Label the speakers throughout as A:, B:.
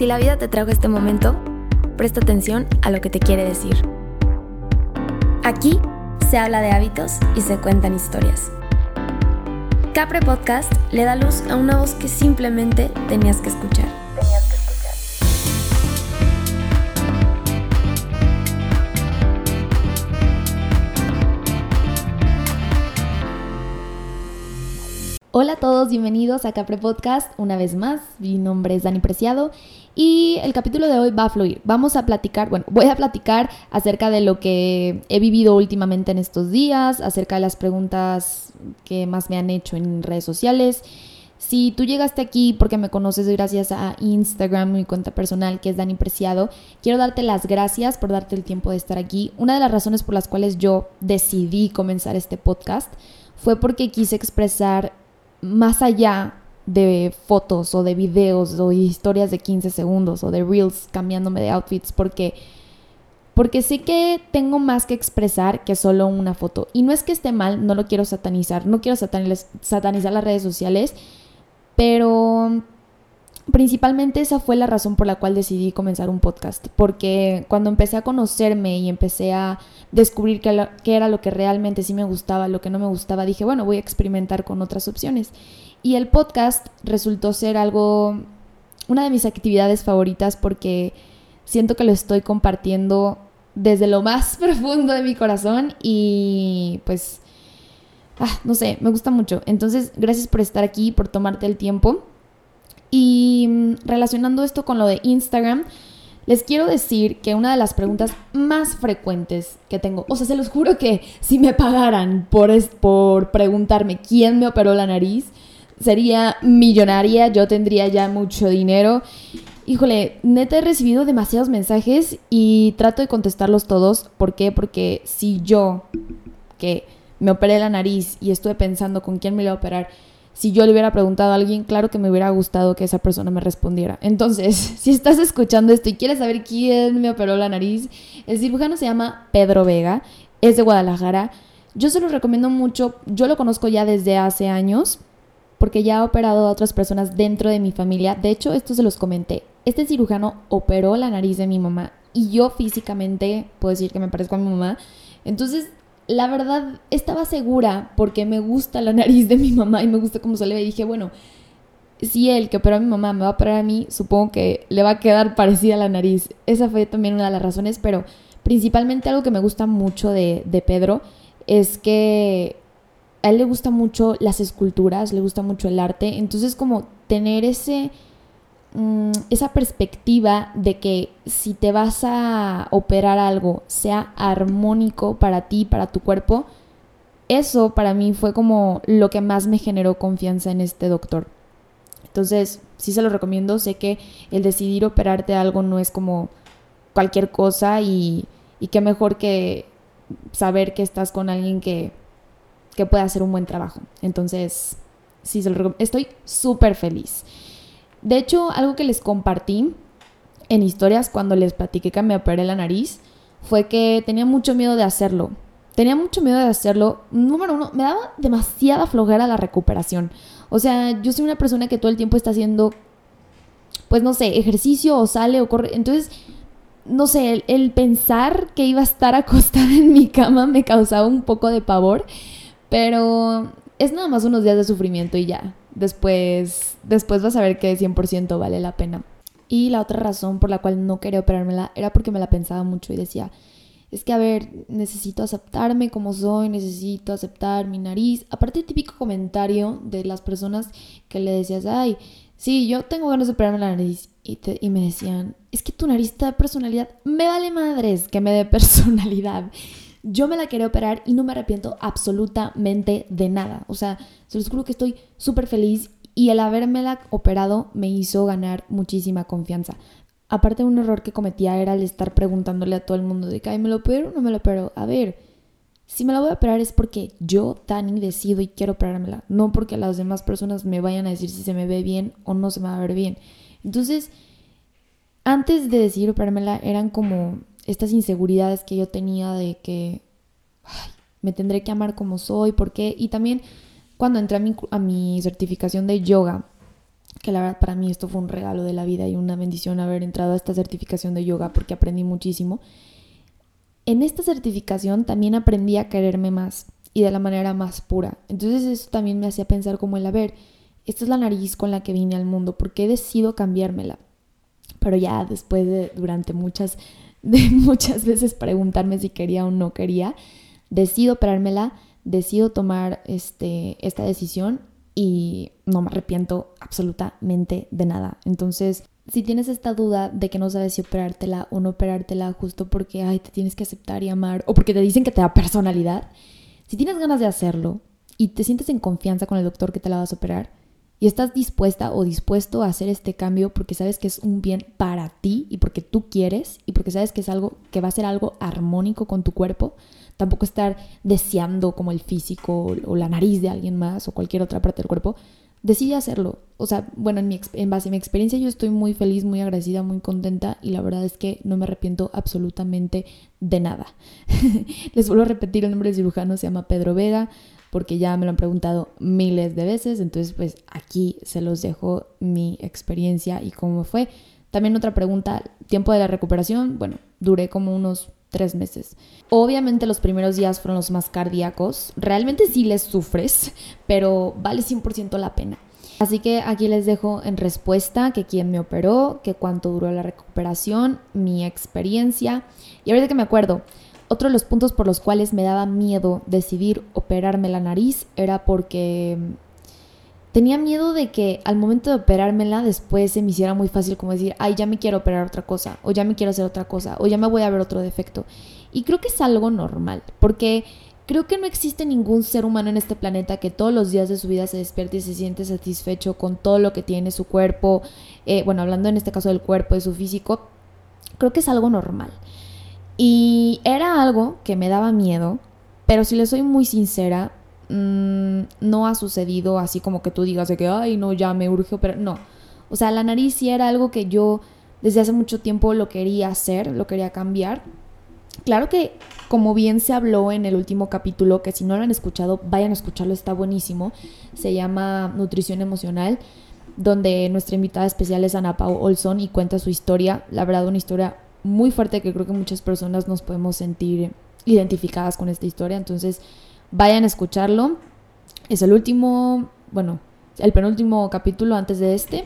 A: Si la vida te trajo este momento, presta atención a lo que te quiere decir. Aquí se habla de hábitos y se cuentan historias. Capre Podcast le da luz a una voz que simplemente tenías que escuchar. Todos, bienvenidos a Capre Podcast una vez más. Mi nombre es Dani Preciado y el capítulo de hoy va a fluir. Vamos a platicar, bueno, voy a platicar acerca de lo que he vivido últimamente en estos días, acerca de las preguntas que más me han hecho en redes sociales. Si tú llegaste aquí porque me conoces gracias a Instagram, mi cuenta personal que es Dani Preciado, quiero darte las gracias por darte el tiempo de estar aquí. Una de las razones por las cuales yo decidí comenzar este podcast fue porque quise expresar más allá de fotos o de videos o historias de 15 segundos o de reels cambiándome de outfits porque porque sé que tengo más que expresar que solo una foto. Y no es que esté mal, no lo quiero satanizar, no quiero satanizar las redes sociales, pero principalmente esa fue la razón por la cual decidí comenzar un podcast, porque cuando empecé a conocerme y empecé a descubrir qué, era lo que realmente sí me gustaba, lo que no me gustaba, dije, bueno, voy a experimentar con otras opciones. Y el podcast resultó ser algo, una de mis actividades favoritas porque siento que lo estoy compartiendo desde lo más profundo de mi corazón y pues, ah, no sé, me gusta mucho. Entonces, gracias por estar aquí, por tomarte el tiempo. Y mm, relacionando esto con lo de Instagram, les quiero decir que una de las preguntas más frecuentes que tengo, o sea, se los juro que si me pagaran por, por preguntarme quién me operó la nariz, sería millonaria, yo tendría ya mucho dinero. Híjole, neta he recibido demasiados mensajes y trato de contestarlos todos. ¿Por qué? Porque si yo, que me operé la nariz y estuve pensando con quién me iba a operar, si yo le hubiera preguntado a alguien, claro que me hubiera gustado que esa persona me respondiera. Entonces, si estás escuchando esto y quieres saber quién me operó la nariz, el cirujano se llama Pedro Vega, es de Guadalajara. Yo se lo recomiendo mucho, yo lo conozco ya desde hace años, porque ya ha operado a otras personas dentro de mi familia. De hecho, esto se los comenté. Este cirujano operó la nariz de mi mamá y yo físicamente puedo decir que me parezco a mi mamá. Entonces, la verdad estaba segura porque me gusta la nariz de mi mamá y me gusta cómo se le ve. Y dije, bueno, si él que operó a mi mamá me va a operar a mí, supongo que le va a quedar parecida la nariz. Esa fue también una de las razones, pero principalmente algo que me gusta mucho de, de Pedro es que a él le gusta mucho las esculturas, le gusta mucho el arte. Entonces como tener ese Mm, esa perspectiva de que si te vas a operar algo sea armónico para ti, para tu cuerpo, eso para mí fue como lo que más me generó confianza en este doctor. Entonces, sí se lo recomiendo, sé que el decidir operarte algo no es como cualquier cosa y, y qué mejor que saber que estás con alguien que, que pueda hacer un buen trabajo. Entonces, sí. Estoy súper feliz. De hecho, algo que les compartí en historias cuando les platiqué que me operé la nariz fue que tenía mucho miedo de hacerlo. Tenía mucho miedo de hacerlo. Número uno, me daba demasiada flojera la recuperación. O sea, yo soy una persona que todo el tiempo está haciendo, pues no sé, ejercicio o sale o corre. Entonces, no sé, el, el pensar que iba a estar acostada en mi cama me causaba un poco de pavor. Pero es nada más unos días de sufrimiento y ya después, después vas a ver que 100% vale la pena. Y la otra razón por la cual no quería operármela era porque me la pensaba mucho y decía, es que a ver, necesito aceptarme como soy, necesito aceptar mi nariz. Aparte, el típico comentario de las personas que le decías, ay, sí, yo tengo ganas de operarme la nariz. Y, y me decían, es que tu nariz te da personalidad. Me vale madres que me dé personalidad. Yo me la quería operar y no me arrepiento absolutamente de nada. O sea, se los juro que estoy súper feliz y el habérmela operado me hizo ganar muchísima confianza. Aparte, un error que cometía era el estar preguntándole a todo el mundo de que, ¿me lo opero o no me lo opero? A ver, si me la voy a operar es porque yo, Tani, decido y quiero operármela. No porque las demás personas me vayan a decir si se me ve bien o no se me va a ver bien. Entonces, antes de decidir operármela, eran como estas inseguridades que yo tenía de que me tendré que amar como soy, ¿por qué? Y también cuando entré a mi, certificación de yoga, que la verdad para mí esto fue un regalo de la vida y una bendición haber entrado a esta certificación de yoga porque aprendí muchísimo. En esta certificación también aprendí a quererme más y de la manera más pura. Entonces eso también me hacía pensar como el, a ver, esta es la nariz con la que vine al mundo, ¿por qué decido cambiármela? Pero ya después de, durante muchas, de muchas veces preguntarme si quería o no quería, decido operármela, decido tomar este, esta decisión y no me arrepiento absolutamente de nada. Entonces, si tienes esta duda de que no sabes si operártela o no operártela justo porque ay, te tienes que aceptar y amar o porque te dicen que te da personalidad, si tienes ganas de hacerlo y te sientes en confianza con el doctor que te la vas a operar y estás dispuesta o dispuesto a hacer este cambio porque sabes que es un bien para ti y porque tú quieres y porque sabes que es algo que va a ser algo armónico con tu cuerpo, tampoco estar deseando como el físico o la nariz de alguien más o cualquier otra parte del cuerpo, decide hacerlo. O sea, bueno, en, en base a mi experiencia yo estoy muy feliz, muy agradecida, muy contenta y la verdad es que no me arrepiento absolutamente de nada. Les vuelvo a repetir, el nombre del cirujano se llama Pedro Vega porque ya me lo han preguntado miles de veces, entonces pues aquí se los dejo mi experiencia y cómo fue. También otra pregunta, tiempo de la recuperación, bueno, duré como unos tres meses. Obviamente los primeros días fueron los más cardíacos. Realmente sí les sufres, pero vale 100% la pena. Así que aquí les dejo en respuesta que quién me operó, que cuánto duró la recuperación, mi experiencia. Y ahorita que me acuerdo, otro de los puntos por los cuales me daba miedo decidir operarme la nariz era porque tenía miedo de que al momento de operármela después se me hiciera muy fácil como decir, ay, ya me quiero operar otra cosa, o ya me quiero hacer otra cosa, o ya me voy a ver otro defecto. Y creo que es algo normal, porque creo que no existe ningún ser humano en este planeta que todos los días de su vida se despierte y se siente satisfecho con todo lo que tiene su cuerpo, eh, bueno, hablando en este caso del cuerpo, de su físico, creo que es algo normal. Y era algo que me daba miedo, pero si le soy muy sincera, Mm, no ha sucedido así como que tú digas de que, ay, no, ya me urge, pero no. O sea, la nariz sí era algo que yo desde hace mucho tiempo lo quería hacer, lo quería cambiar. Claro que, como bien se habló en el último capítulo, que si no lo han escuchado, vayan a escucharlo, está buenísimo. Se llama Nutrición Emocional, donde nuestra invitada especial es Ana Pau Olson y cuenta su historia. La verdad, una historia muy fuerte que creo que muchas personas nos podemos sentir identificadas con esta historia. Entonces, Vayan a escucharlo. Es el último, bueno, el penúltimo capítulo antes de este.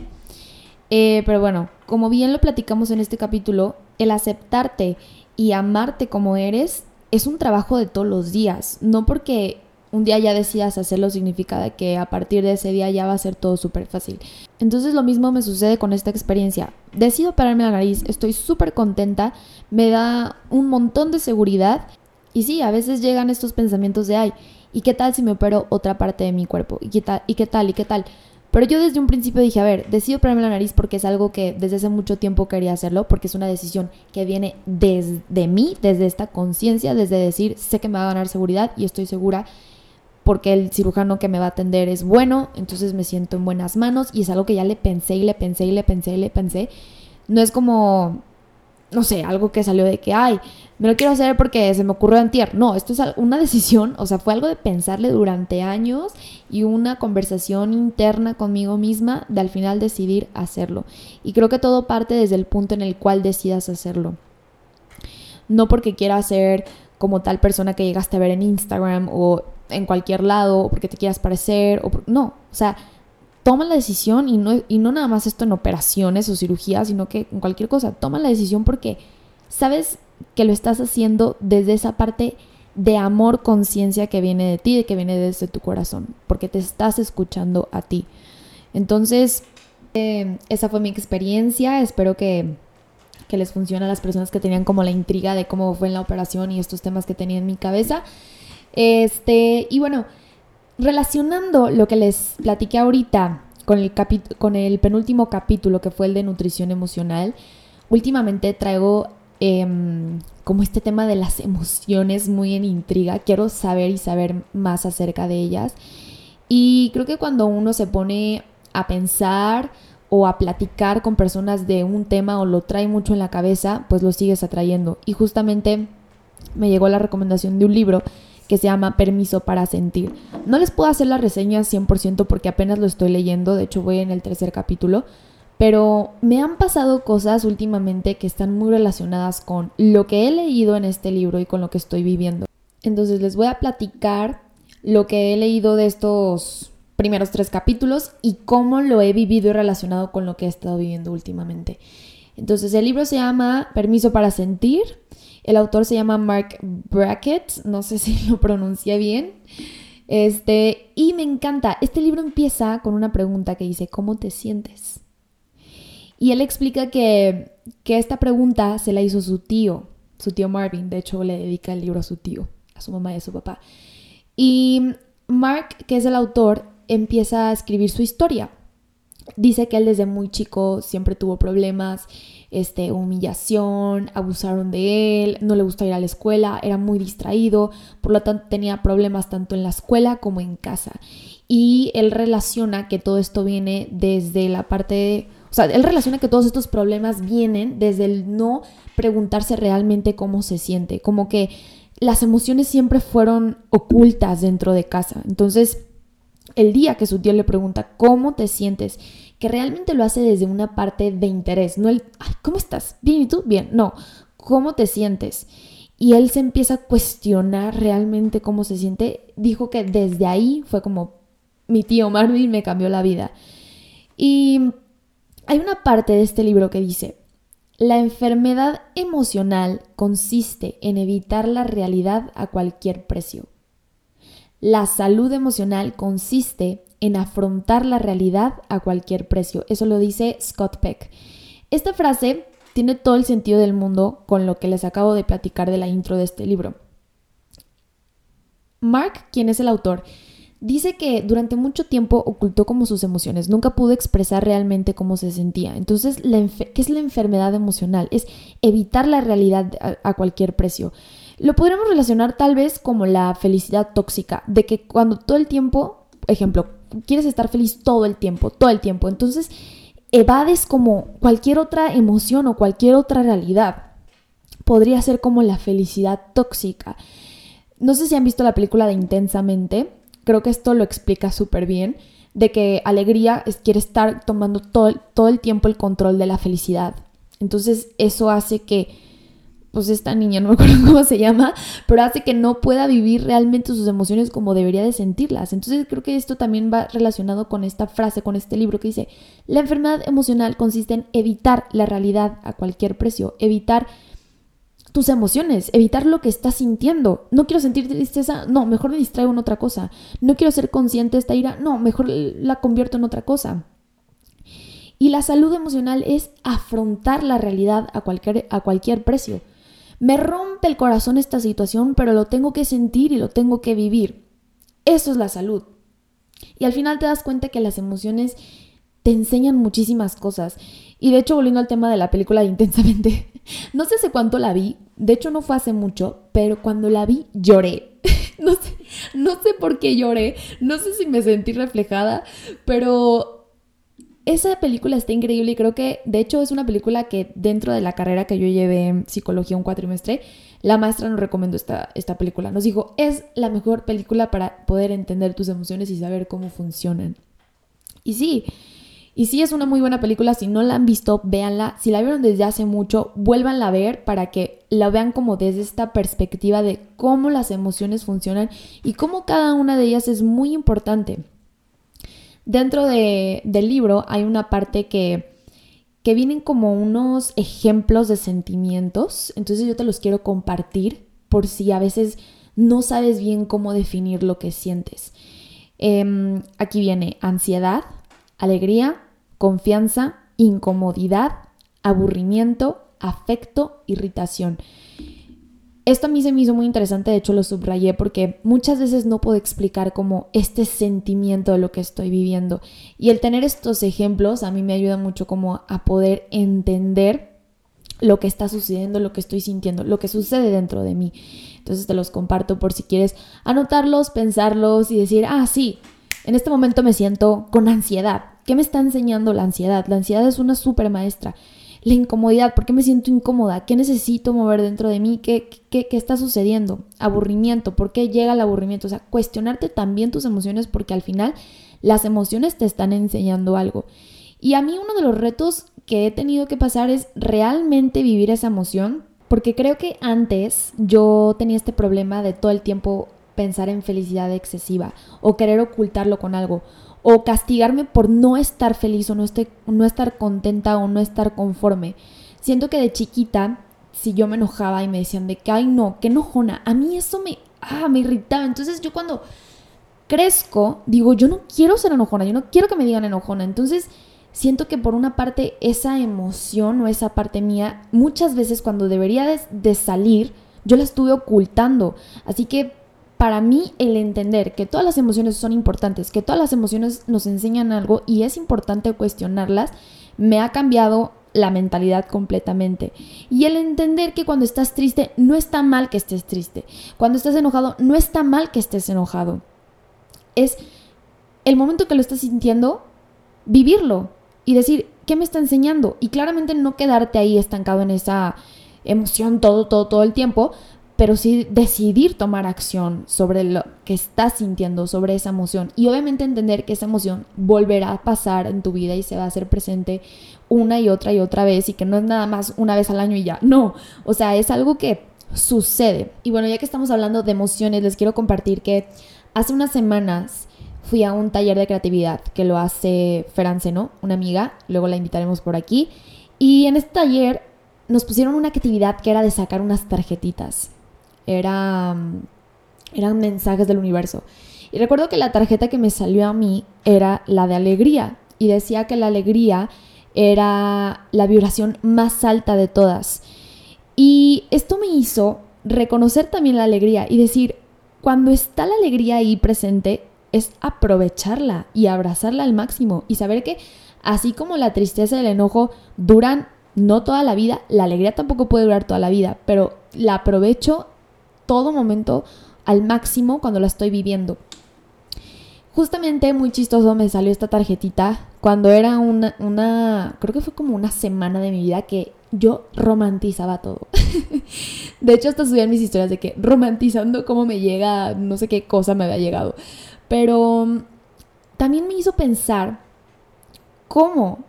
A: Eh, pero bueno, como bien lo platicamos en este capítulo, el aceptarte y amarte como eres es un trabajo de todos los días. No porque un día ya decidas hacerlo significa que a partir de ese día ya va a ser todo súper fácil. Entonces lo mismo me sucede con esta experiencia. Decido pararme la nariz, estoy súper contenta, me da un montón de seguridad y sí, a veces llegan estos pensamientos de, ay, ¿y qué tal si me opero otra parte de mi cuerpo? ¿Y qué tal? ¿Y qué tal? ¿Y qué tal? Pero yo desde un principio dije, a ver, decido operarme la nariz porque es algo que desde hace mucho tiempo quería hacerlo, porque es una decisión que viene desde mí, desde esta conciencia, desde decir, sé que me va a ganar seguridad y estoy segura porque el cirujano que me va a atender es bueno, entonces me siento en buenas manos y es algo que ya le pensé y le pensé y le pensé y le pensé. No es como no sé, algo que salió de que, ay, me lo quiero hacer porque se me ocurrió antier. No, esto es una decisión, o sea, fue algo de pensarle durante años y una conversación interna conmigo misma de al final decidir hacerlo. Y creo que todo parte desde el punto en el cual decidas hacerlo. No porque quieras ser como tal persona que llegaste a ver en Instagram o en cualquier lado, o porque te quieras parecer, o no, o sea, toma la decisión y no, y no nada más esto en operaciones o cirugías, sino que en cualquier cosa, toma la decisión porque sabes que lo estás haciendo desde esa parte de amor, conciencia que viene de ti, que viene desde tu corazón, porque te estás escuchando a ti. Entonces, eh, esa fue mi experiencia, espero que, que les funcione a las personas que tenían como la intriga de cómo fue en la operación y estos temas que tenía en mi cabeza. Este, y bueno, relacionando lo que les platiqué ahorita con el, con el penúltimo capítulo que fue el de nutrición emocional, últimamente traigo em, como este tema de las emociones muy en intriga. Quiero saber y saber más acerca de ellas. Y creo que cuando uno se pone a pensar o a platicar con personas de un tema o lo trae mucho en la cabeza, pues lo sigues atrayendo. Y justamente me llegó la recomendación de un libro que se llama Permiso para Sentir. No les puedo hacer la reseña 100% porque apenas lo estoy leyendo, de hecho voy en el tercer capítulo, pero me han pasado cosas últimamente que están muy relacionadas con lo que he leído en este libro y con lo que estoy viviendo. Entonces les voy a platicar lo que he leído de estos primeros tres capítulos y cómo lo he vivido y relacionado con lo que he estado viviendo últimamente. Entonces el libro se llama Permiso para Sentir. El autor se llama Mark Brackett, no sé si lo pronuncié bien. Este, y me encanta. Este libro empieza con una pregunta que dice, ¿cómo te sientes? Y él explica que, que esta pregunta se la hizo su tío, su tío Marvin. De hecho, le dedica el libro a su tío, a su mamá y a su papá. Y Mark, que es el autor, empieza a escribir su historia. Dice que él desde muy chico siempre tuvo problemas, este, humillación, abusaron de él, no le gustaba ir a la escuela, era muy distraído, por lo tanto tenía problemas tanto en la escuela como en casa. Y él relaciona que todo esto viene desde la parte de, o sea, él relaciona que todos estos problemas vienen desde el no preguntarse realmente cómo se siente, como que las emociones siempre fueron ocultas dentro de casa. Entonces, el día que su tío le pregunta cómo te sientes, que realmente lo hace desde una parte de interés, no el, Ay, ¿cómo estás? Bien, ¿y tú? Bien, no, ¿cómo te sientes? Y él se empieza a cuestionar realmente cómo se siente. Dijo que desde ahí fue como mi tío Marvin me cambió la vida. Y hay una parte de este libro que dice, la enfermedad emocional consiste en evitar la realidad a cualquier precio. La salud emocional consiste en afrontar la realidad a cualquier precio. Eso lo dice Scott Peck. Esta frase tiene todo el sentido del mundo con lo que les acabo de platicar de la intro de este libro. Mark, quien es el autor, Dice que durante mucho tiempo ocultó como sus emociones, nunca pudo expresar realmente cómo se sentía. Entonces, ¿qué es la enfermedad emocional? Es evitar la realidad a, cualquier precio. Lo podríamos relacionar tal vez como la felicidad tóxica, de que cuando todo el tiempo, ejemplo, quieres estar feliz todo el tiempo, todo el tiempo, entonces evades como cualquier otra emoción o cualquier otra realidad. Podría ser como la felicidad tóxica. No sé si han visto la película de Intensamente Creo que esto lo explica súper bien, de que alegría es, quiere estar tomando todo, todo el tiempo el control de la felicidad. Entonces eso hace que, pues esta niña, no me acuerdo cómo se llama, pero hace que no pueda vivir realmente sus emociones como debería de sentirlas. Entonces creo que esto también va relacionado con esta frase, con este libro que dice, la enfermedad emocional consiste en evitar la realidad a cualquier precio, evitar tus emociones, evitar lo que estás sintiendo. No quiero sentir tristeza, no, mejor me distraigo en otra cosa. No quiero ser consciente de esta ira, no, mejor la convierto en otra cosa. Y la salud emocional es afrontar la realidad a cualquier, a cualquier precio. Me rompe el corazón esta situación, pero lo tengo que sentir y lo tengo que vivir. Eso es la salud. Y al final te das cuenta que las emociones te enseñan muchísimas cosas. Y de hecho, volviendo al tema de la película de Intensamente, no sé hace cuánto la vi, de hecho no fue hace mucho, pero cuando la vi lloré. no, sé, no sé por qué lloré, no sé si me sentí reflejada, pero esa película está increíble y creo que de hecho es una película que dentro de la carrera que yo llevé en psicología un cuatrimestre, la maestra nos recomendó esta, esta película. Nos dijo, es la mejor película para poder entender tus emociones y saber cómo funcionan. Y sí, y sí es una muy buena película, si no la han visto, véanla. Si la vieron desde hace mucho, vuélvanla a ver para que la vean como desde esta perspectiva de cómo las emociones funcionan y cómo cada una de ellas es muy importante. Dentro del libro hay una parte que, que vienen como unos ejemplos de sentimientos, entonces yo te los quiero compartir por si a veces no sabes bien cómo definir lo que sientes. Em, aquí viene ansiedad, alegría, confianza, incomodidad, aburrimiento, afecto, irritación. Esto a mí se me hizo muy interesante, de hecho lo subrayé porque muchas veces no puedo explicar como este sentimiento de lo que estoy viviendo. Y el tener estos ejemplos a mí me ayuda mucho como a poder entender lo que está sucediendo, lo que estoy sintiendo, lo que sucede dentro de mí. Entonces te los comparto por si quieres anotarlos, pensarlos y decir, ah, sí, en este momento me siento con ansiedad. ¿Qué me está enseñando la ansiedad? La ansiedad es una super maestra. La incomodidad, ¿por qué me siento incómoda? ¿Qué necesito mover dentro de mí? ¿Qué, qué, qué está sucediendo? Aburrimiento, ¿por qué llega el aburrimiento? O sea, cuestionarte también tus emociones porque al final las emociones te están enseñando algo. Y a mí uno de los retos que he tenido que pasar es realmente vivir esa emoción, porque creo que antes yo tenía este problema de todo el tiempo pensar en felicidad excesiva o querer ocultarlo con algo o castigarme por no estar feliz o no, no estar contenta o no estar conforme. Siento que de chiquita, si yo me enojaba y me decían de que, ay no, qué enojona, a mí eso me, ah, me irritaba. Entonces yo cuando crezco, digo, yo no quiero ser enojona, yo no quiero que me digan enojona. Entonces siento que por una parte esa emoción o esa parte mía, muchas veces cuando debería de, de salir, yo la estuve ocultando. Así que para mí el entender que todas las emociones son importantes, que todas las emociones nos enseñan algo y es importante cuestionarlas, me ha cambiado la mentalidad completamente. Y el entender que cuando estás triste, no está mal que estés triste. Cuando estás enojado, no está mal que estés enojado. Es el momento que lo estás sintiendo, vivirlo y decir, ¿qué me está enseñando? Y claramente no quedarte ahí estancado en esa emoción todo, todo, todo el tiempo, pero sí decidir tomar acción sobre lo que estás sintiendo, sobre esa emoción. Y obviamente entender que esa emoción volverá a pasar en tu vida y se va a hacer presente una y otra y otra vez y que no es nada más una vez al año y ya. No, o sea, es algo que sucede. Y bueno, ya que estamos hablando de emociones, les quiero compartir que hace unas semanas fui a un taller de creatividad que lo hace Ferance, ¿no? Una amiga, luego la invitaremos por aquí. Y en este taller nos pusieron una actividad que era de sacar unas tarjetitas era, eran mensajes del universo. Y recuerdo que la tarjeta que me salió a mí era la de alegría y decía que la alegría era la vibración más alta de todas. Y esto me hizo reconocer también la alegría y decir, cuando está la alegría ahí presente, es aprovecharla y abrazarla al máximo y saber que así como la tristeza y el enojo duran no toda la vida, la alegría tampoco puede durar toda la vida, pero la aprovecho todo momento al máximo cuando la estoy viviendo. Justamente muy chistoso me salió esta tarjetita cuando era una, creo que fue como una semana de mi vida que yo romantizaba todo. de hecho, hasta subí en mis historias de que romantizando cómo me llega, no sé qué cosa me había llegado. Pero mm, también me hizo pensar cómo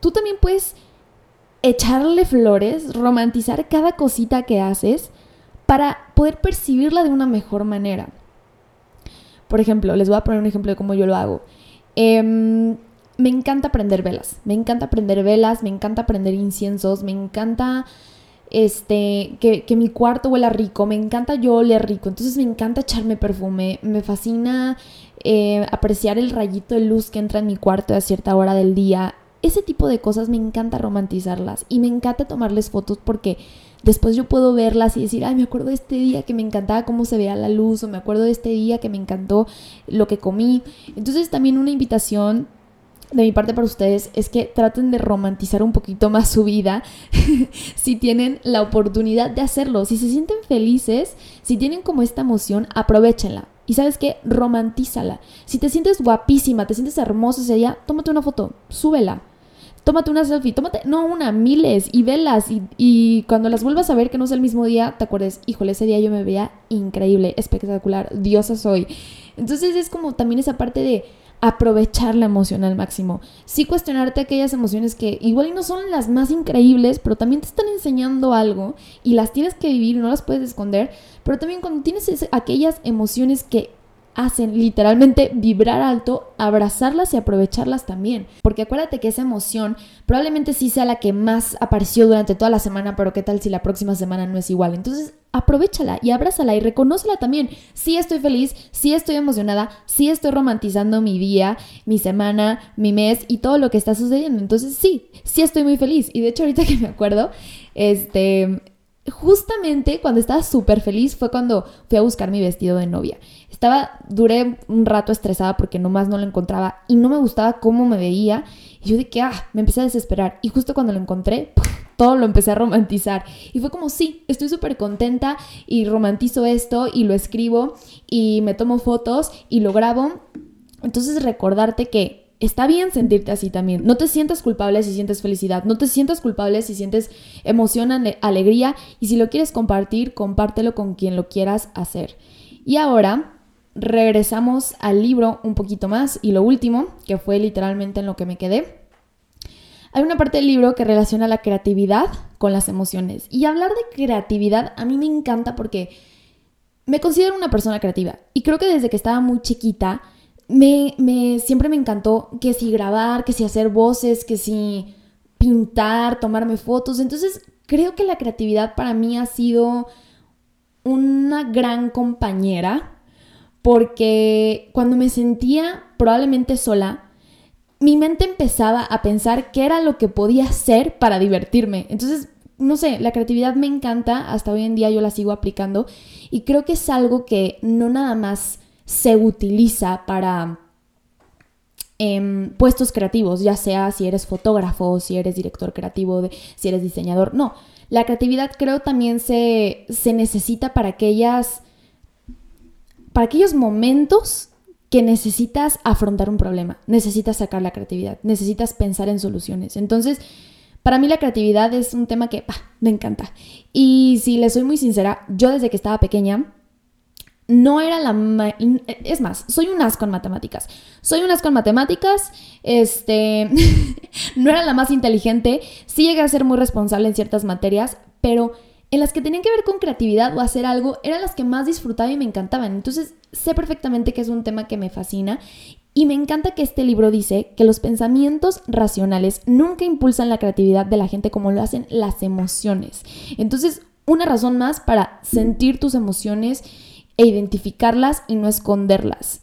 A: tú también puedes echarle flores, romantizar cada cosita que haces para poder percibirla de una mejor manera. Por ejemplo, les voy a poner un ejemplo de cómo yo lo hago. Em, me encanta prender velas, me encanta prender velas, me encanta prender inciensos, me encanta este, que, mi cuarto huela rico, me encanta yo oler rico, entonces me encanta echarme perfume, me fascina eh, apreciar el rayito de luz que entra en mi cuarto a cierta hora del día. Ese tipo de cosas me encanta romantizarlas y me encanta tomarles fotos porque después yo puedo verlas y decir, ay, me acuerdo de este día que me encantaba cómo se veía la luz, o me acuerdo de este día que me encantó lo que comí. Entonces también una invitación de mi parte para ustedes es que traten de romantizar un poquito más su vida si tienen la oportunidad de hacerlo. Si se sienten felices, si tienen como esta emoción, aprovechenla. Y sabes qué, romantízala. Si te sientes guapísima, te sientes hermosa ese día, tómate una foto, súbela tómate una selfie, tómate, no una, miles y velas y, cuando las vuelvas a ver que no es el mismo día, te acuerdes, híjole, ese día yo me veía increíble, espectacular, diosa soy. Entonces es como también esa parte de aprovechar la emoción al máximo. Sí cuestionarte aquellas emociones que igual no son las más increíbles, pero también te están enseñando algo y las tienes que vivir, no las puedes esconder, pero también cuando tienes aquellas emociones que hacen literalmente vibrar alto, abrazarlas y aprovecharlas también. Porque acuérdate que esa emoción probablemente sí sea la que más apareció durante toda la semana, pero qué tal si la próxima semana no es igual. Entonces, aprovechala y abrázala y reconócela también. Sí estoy feliz, sí estoy emocionada, sí estoy romantizando mi día, mi semana, mi mes y todo lo que está sucediendo. Entonces, sí, sí estoy muy feliz. Y de hecho, ahorita que me acuerdo, este, justamente cuando estaba súper feliz fue cuando fui a buscar mi vestido de novia. Estaba, duré un rato estresada porque nomás no lo encontraba y no me gustaba cómo me veía. Y yo que, ah, me empecé a desesperar. Y justo cuando lo encontré, todo lo empecé a romantizar. Y fue como, sí, estoy súper contenta y romantizo esto y lo escribo y me tomo fotos y lo grabo. Entonces recordarte que está bien sentirte así también. No te sientas culpable si sientes felicidad, no te sientas culpable si sientes emoción, alegría y si lo quieres compartir, compártelo con quien lo quieras hacer. Y ahora regresamos al libro un poquito más y lo último, que fue literalmente en lo que me quedé. Hay una parte del libro que relaciona la creatividad con las emociones. Y hablar de creatividad a mí me encanta porque me considero una persona creativa. Y creo que desde que estaba muy chiquita, me, siempre me encantó que si grabar, que si hacer voces, que si pintar, tomarme fotos. Entonces creo que la creatividad para mí ha sido una gran compañera porque cuando me sentía probablemente sola, mi mente empezaba a pensar qué era lo que podía hacer para divertirme. Entonces, no sé, la creatividad me encanta, hasta hoy en día yo la sigo aplicando y creo que es algo que no nada más se utiliza para em, puestos creativos, ya sea si eres fotógrafo, si eres director creativo, si eres diseñador, no. La creatividad creo también se, se necesita para aquellas, para aquellos momentos que necesitas afrontar un problema, necesitas sacar la creatividad, necesitas pensar en soluciones. Entonces, para mí la creatividad es un tema que me encanta. Y si le soy muy sincera, yo desde que estaba pequeña no era la... Es más, soy un asco en matemáticas. Soy un asco en matemáticas, este... no era la más inteligente, sí llegué a ser muy responsable en ciertas materias, pero en las que tenían que ver con creatividad o hacer algo, eran las que más disfrutaba y me encantaban. Entonces sé perfectamente que es un tema que me fascina y me encanta que este libro dice que los pensamientos racionales nunca impulsan la creatividad de la gente como lo hacen las emociones. Entonces, una razón más para sentir tus emociones e identificarlas y no esconderlas.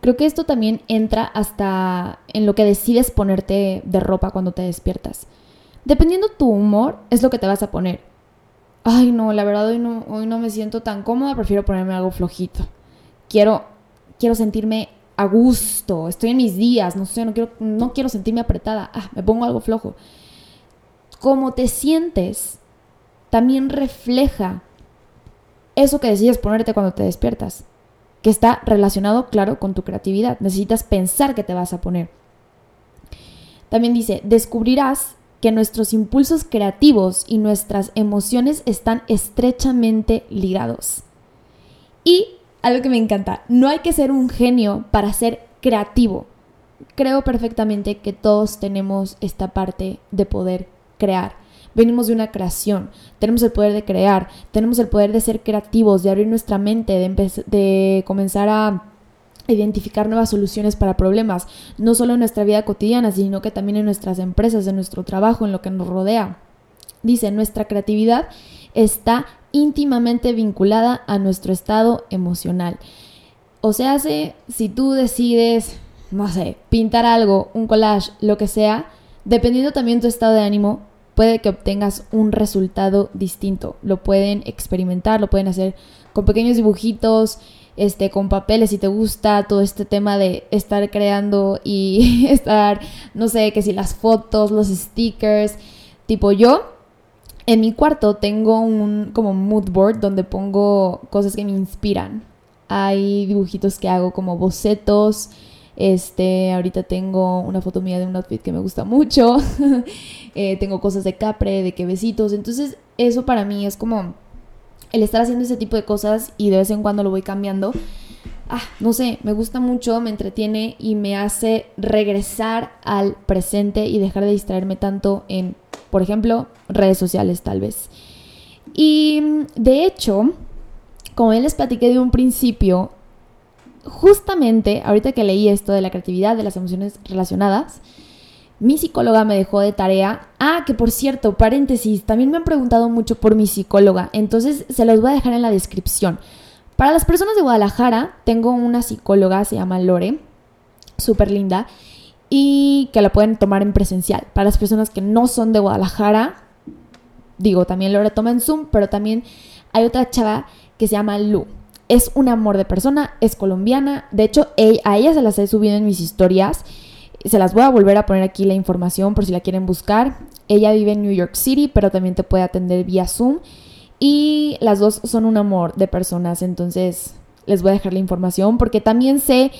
A: Creo que esto también entra hasta en lo que decides ponerte de ropa cuando te despiertas. Dependiendo tu humor, es lo que te vas a poner ay no, la verdad hoy no, hoy no me siento tan cómoda, prefiero ponerme algo flojito. Quiero, quiero sentirme a gusto, estoy en mis días, no sé, no quiero, no quiero sentirme apretada, ah, me pongo algo flojo. Cómo te sientes también refleja eso que decides ponerte cuando te despiertas, que está relacionado, claro, con tu creatividad. Necesitas pensar qué te vas a poner. También dice, descubrirás que nuestros impulsos creativos y nuestras emociones están estrechamente ligados. Y algo que me encanta, no hay que ser un genio para ser creativo. Creo perfectamente que todos tenemos esta parte de poder crear. Venimos de una creación, tenemos el poder de crear, tenemos el poder de ser creativos, de abrir nuestra mente, de, de comenzar a identificar nuevas soluciones para problemas, no solo en nuestra vida cotidiana, sino que también en nuestras empresas, en nuestro trabajo, en lo que nos rodea. Dice, nuestra creatividad está íntimamente vinculada a nuestro estado emocional. O sea, si tú decides, no sé, pintar algo, un collage, lo que sea, dependiendo también tu estado de ánimo, puede que obtengas un resultado distinto. Lo pueden experimentar, lo pueden hacer con pequeños dibujitos, este, con papeles, si te gusta todo este tema de estar creando y estar, no sé, que si las fotos, los stickers, tipo yo. En mi cuarto tengo un como mood board donde pongo cosas que me inspiran. Hay dibujitos que hago como bocetos. Este, ahorita tengo una foto mía de un outfit que me gusta mucho. Eh, tengo cosas de capre, de que besitos. Entonces, eso para mí es como el estar haciendo ese tipo de cosas y de vez en cuando lo voy cambiando, ah, no sé, me gusta mucho, me entretiene y me hace regresar al presente y dejar de distraerme tanto en, por ejemplo, redes sociales tal vez. Y de hecho, como ya les platiqué de un principio, justamente ahorita que leí esto de la creatividad, de las emociones relacionadas, mi psicóloga me dejó de tarea. Ah, que por cierto, paréntesis, también me han preguntado mucho por mi psicóloga, entonces se los voy a dejar en la descripción. Para las personas de Guadalajara, tengo una psicóloga, se llama Lore, súper linda, y que la pueden tomar en presencial. Para las personas que no son de Guadalajara, digo, también Lore toma en Zoom, pero también hay otra chava que se llama Lu. Es un amor de persona, es colombiana, de hecho a ella se las he subido en mis historias se las voy a volver a poner aquí la información por si la quieren buscar. Ella vive en New York City, pero también te puede atender vía Zoom. Y las dos son un amor de personas, entonces les voy a dejar la información porque también sé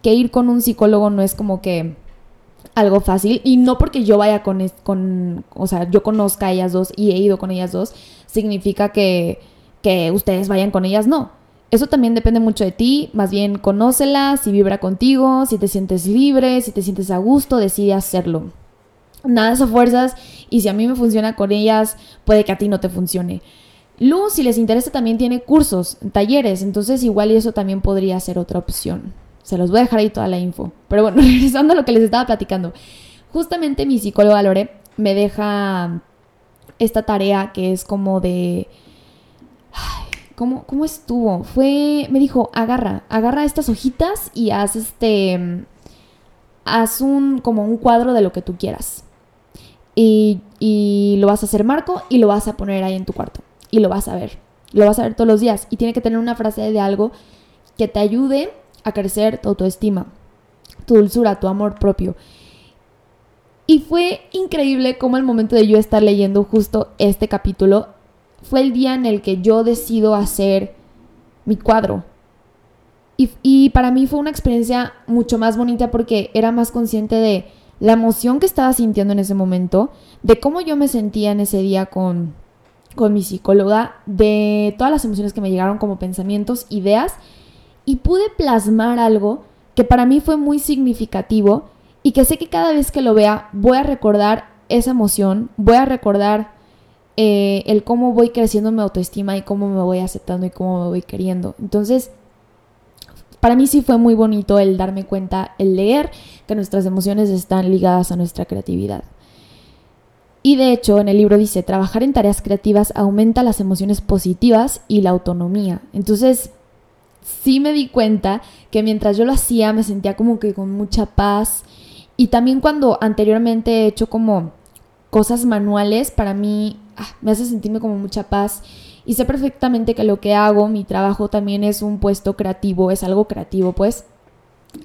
A: que ir con un psicólogo no es como que algo fácil y no porque yo vaya con, con, o sea, yo conozca a ellas dos y he ido con ellas dos, significa que, que ustedes vayan con ellas, no. Eso también depende mucho de ti, más bien conócela, si vibra contigo, si te sientes libre, si te sientes a gusto, decide hacerlo. Nada de fuerzas y si a mí me funciona con ellas, puede que a ti no te funcione. Luz, si les interesa, también tiene cursos, talleres, entonces igual y eso también podría ser otra opción. Se los voy a dejar ahí toda la info. Pero bueno, regresando a lo que les estaba platicando. Justamente mi psicóloga Lore me deja esta tarea que es como de... ¿cómo, ¿Cómo estuvo? Fue... Me dijo, agarra, agarra estas hojitas y haz este... Haz un... como un cuadro de lo que tú quieras. Y, y lo vas a hacer marco y lo vas a poner ahí en tu cuarto. Y lo vas a ver. Lo vas a ver todos los días. Y tiene que tener una frase de algo que te ayude a crecer tu autoestima, tu dulzura, tu amor propio. Y fue increíble como el momento de yo estar leyendo justo este capítulo fue el día en el que yo decido hacer mi cuadro. Y, y, para mí fue una experiencia mucho más bonita porque era más consciente de la emoción que estaba sintiendo en ese momento, de cómo yo me sentía en ese día con, con mi psicóloga, de todas las emociones que me llegaron como pensamientos, ideas y pude plasmar algo que para mí fue muy significativo y que sé que cada vez que lo vea voy a recordar esa emoción, voy a recordar eh, el cómo voy creciendo mi autoestima y cómo me voy aceptando y cómo me voy queriendo. Entonces, para mí sí fue muy bonito el darme cuenta, el leer que nuestras emociones están ligadas a nuestra creatividad. Y de hecho, en el libro dice, trabajar en tareas creativas aumenta las emociones positivas y la autonomía. Entonces, sí me di cuenta que mientras yo lo hacía me sentía como que con mucha paz. Y también cuando anteriormente he hecho como cosas manuales, para mí ah, me hace sentirme como mucha paz. Y sé perfectamente que lo que hago, mi trabajo también es un puesto creativo, es algo creativo, pues.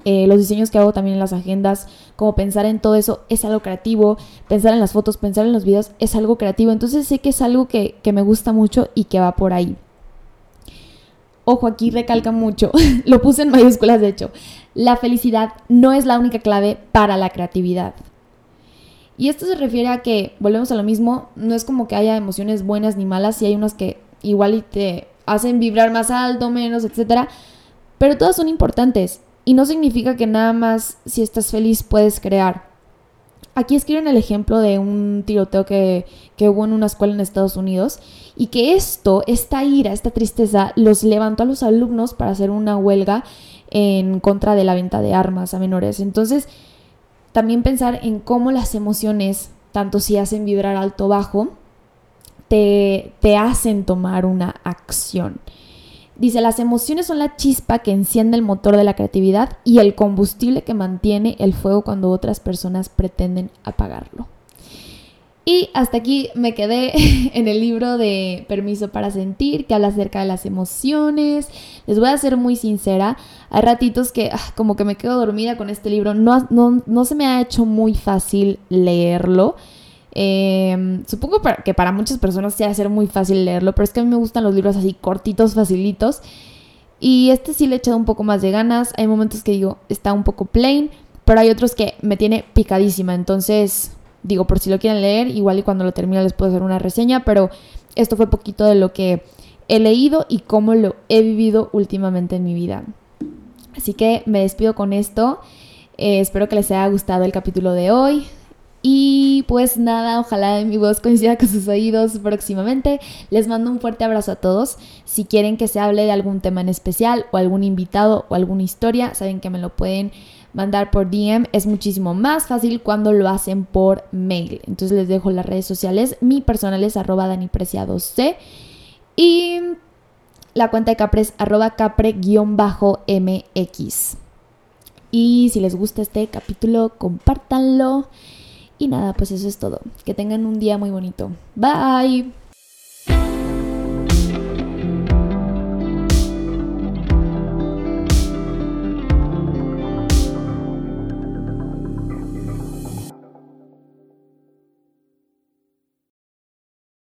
A: Eh, los diseños que hago también en las agendas, como pensar en todo eso es algo creativo, pensar en las fotos, pensar en los videos es algo creativo. Entonces sé que es algo que, que me gusta mucho y que va por ahí. Ojo, aquí recalca mucho, lo puse en mayúsculas de hecho, la felicidad no es la única clave para la creatividad. Y esto se refiere a que, volvemos a lo mismo, no es como que haya emociones buenas ni malas, si hay unas que igual y te hacen vibrar más alto, menos, etc. Pero todas son importantes y no significa que nada más si estás feliz puedes crear. Aquí escriben el ejemplo de un tiroteo que, hubo en una escuela en Estados Unidos y que esto, esta ira, esta tristeza, los levantó a los alumnos para hacer una huelga en contra de la venta de armas a menores. Entonces, también pensar en cómo las emociones, tanto si hacen vibrar alto o bajo, te, te hacen tomar una acción. Dice, las emociones son la chispa que enciende el motor de la creatividad y el combustible que mantiene el fuego cuando otras personas pretenden apagarlo. Y hasta aquí me quedé en el libro de Permiso para Sentir, que habla acerca de las emociones. Les voy a ser muy sincera, hay ratitos que ah, como que me quedo dormida con este libro. No, no, no se me ha hecho muy fácil leerlo. Em, supongo que para muchas personas sea ser muy fácil leerlo, pero es que a mí me gustan los libros así cortitos, facilitos. Y este sí le he echado un poco más de ganas. Hay momentos que digo, está un poco plain, pero hay otros que me tiene picadísima. Entonces, digo, por si lo quieren leer, igual y cuando lo termine les puedo hacer una reseña, pero esto fue poquito de lo que he leído y cómo lo he vivido últimamente en mi vida. Así que me despido con esto. Eh, espero que les haya gustado el capítulo de hoy. Y pues nada, ojalá mi voz coincida con sus oídos próximamente. Les mando un fuerte abrazo a todos. Si quieren que se hable de algún tema en especial o algún invitado o alguna historia, saben que me lo pueden mandar por DM. Es muchísimo más fácil cuando lo hacen por mail. Entonces les dejo las redes sociales. Mi personal es arroba danipreciadoc y la cuenta de Capre es arroba capre-mx. Y si les gusta este capítulo, compártanlo. Y nada, pues eso es todo. Que tengan un día muy bonito. Bye.